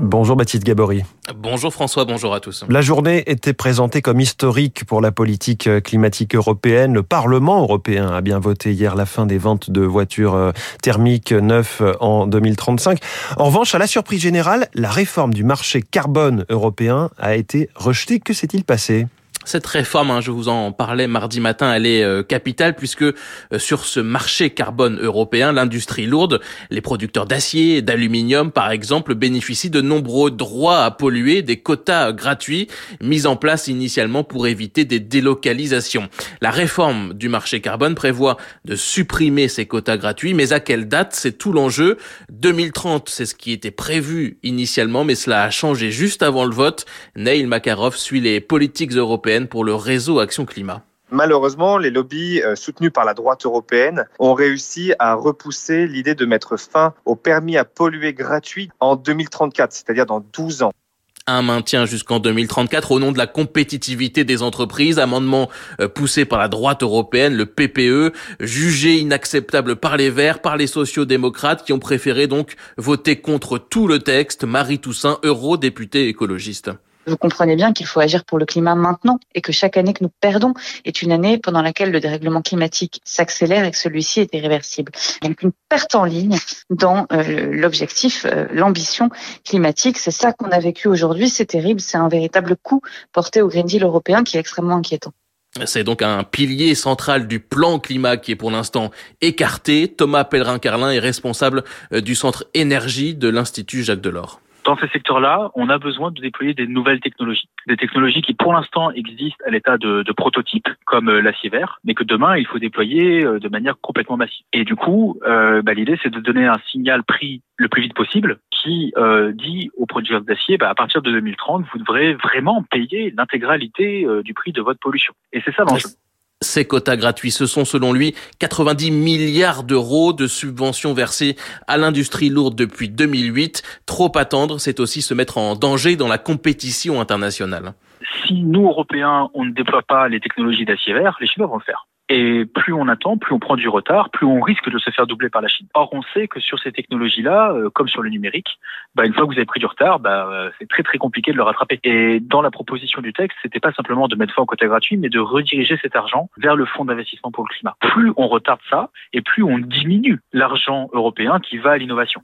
Bonjour Baptiste Gabory. Bonjour François, bonjour à tous. La journée était présentée comme historique pour la politique climatique européenne. Le Parlement européen a bien voté hier la fin des ventes de voitures euh, thermiques neuves en 2035. En revanche, à la surprise générale, la réforme du marché carbone européen a été rejetée. Que s'est-il passé? Cette réforme, hein, je vous en parlais mardi matin, elle est euh, capitale puisque euh, sur ce marché carbone européen, l'industrie lourde, les producteurs d'acier et d'aluminium par exemple, bénéficient de nombreux droits à polluer, des quotas gratuits mis en place initialement pour éviter des délocalisations. La réforme du marché carbone prévoit de supprimer ces quotas gratuits, mais à quelle date? C'est tout l'enjeu. 2030, c'est ce qui était prévu initialement, mais cela a changé juste avant le vote. Neil Makarov suit les politiques européennes pour le réseau Action Climat. Malheureusement, les lobbies euh, soutenus par la droite européenne ont réussi à repousser l'idée de mettre fin au permis à polluer gratuit en 2034, c'est-à-dire dans 12 ans un maintien jusqu'en 2034 au nom de la compétitivité des entreprises, amendement euh, poussé par la droite européenne, le PPE, jugé inacceptable par les Verts, par les sociaux-démocrates qui ont préféré donc voter contre tout le texte. Marie Toussaint, eurodéputée écologiste. Vous comprenez bien qu'il faut agir pour le climat maintenant et que chaque année que nous perdons est une année pendant laquelle le dérèglement climatique s'accélère et que celui-ci est irréversible. Donc une perte en ligne dans euh, l'objectif, euh, l'ambition climatique. C'est ça qu'on a vécu aujourd'hui. C'est terrible. C'est un véritable coup porté au Green Deal européen qui est extrêmement inquiétant. C'est donc un pilier central du plan climat qui est pour l'instant écarté. Thomas Pellerin-Carlin est responsable euh, du centre énergie de l'Institut Jacques Delors dans ces secteurs-là, on a besoin de déployer des nouvelles technologies. Des technologies qui, pour l'instant, existent à l'état de, de prototype, comme euh, l'acier vert, mais que demain, il faut déployer euh, de manière complètement massive. Et du coup, euh, bah, l'idée, c'est de donner un signal prix le plus vite possible qui euh, dit aux producteurs d'acier, bah, à partir de 2030, vous devrez vraiment payer l'intégralité du prix de votre pollution. Et c'est ça l'enjeu. Ces quotas gratuits, ce sont selon lui 90 milliards d'euros de subventions versées à l'industrie lourde depuis 2008. Trop attendre, c'est aussi se mettre en danger dans la compétition internationale. Si nous, Européens, on ne déploie pas les technologies d'acier vert, les Chinois vont le faire. Et plus on attend, plus on prend du retard, plus on risque de se faire doubler par la Chine. Or, on sait que sur ces technologies-là, euh, comme sur le numérique, bah, une fois que vous avez pris du retard, bah, euh, c'est très très compliqué de le rattraper. Et dans la proposition du texte, c'était pas simplement de mettre fin au quota gratuit, mais de rediriger cet argent vers le fonds d'investissement pour le climat. Plus on retarde ça, et plus on diminue l'argent européen qui va à l'innovation.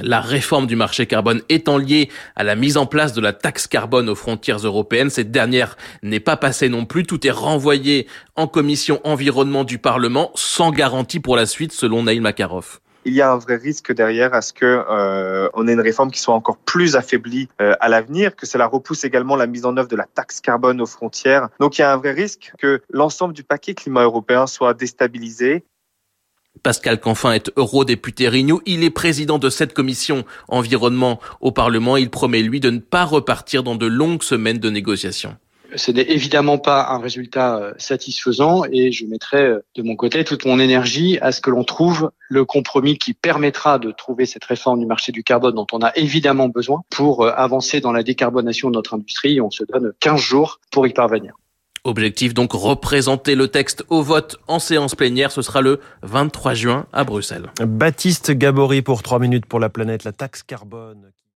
La réforme du marché carbone étant liée à la mise en place de la taxe carbone aux frontières européennes, cette dernière n'est pas passée non plus. Tout est renvoyé en commission environnement du Parlement sans garantie pour la suite, selon Naïl Makarov il y a un vrai risque derrière à ce que euh, on ait une réforme qui soit encore plus affaiblie euh, à l'avenir, que cela repousse également la mise en œuvre de la taxe carbone aux frontières. Donc il y a un vrai risque que l'ensemble du paquet climat européen soit déstabilisé Pascal Canfin est eurodéputé Renew. Il est président de cette commission environnement au Parlement. Il promet, lui, de ne pas repartir dans de longues semaines de négociations. Ce n'est évidemment pas un résultat euh, satisfaisant et je mettrai euh, de mon côté toute mon énergie à ce que l'on trouve le compromis qui permettra de trouver cette réforme du marché du carbone dont on a évidemment besoin pour euh, avancer dans la décarbonation de notre industrie. On se donne 15 jours pour y parvenir. Objectif donc représenter le texte au vote en séance plénière. Ce sera le 23 juin à Bruxelles. Baptiste Gabory pour 3 minutes pour la planète, la taxe carbone.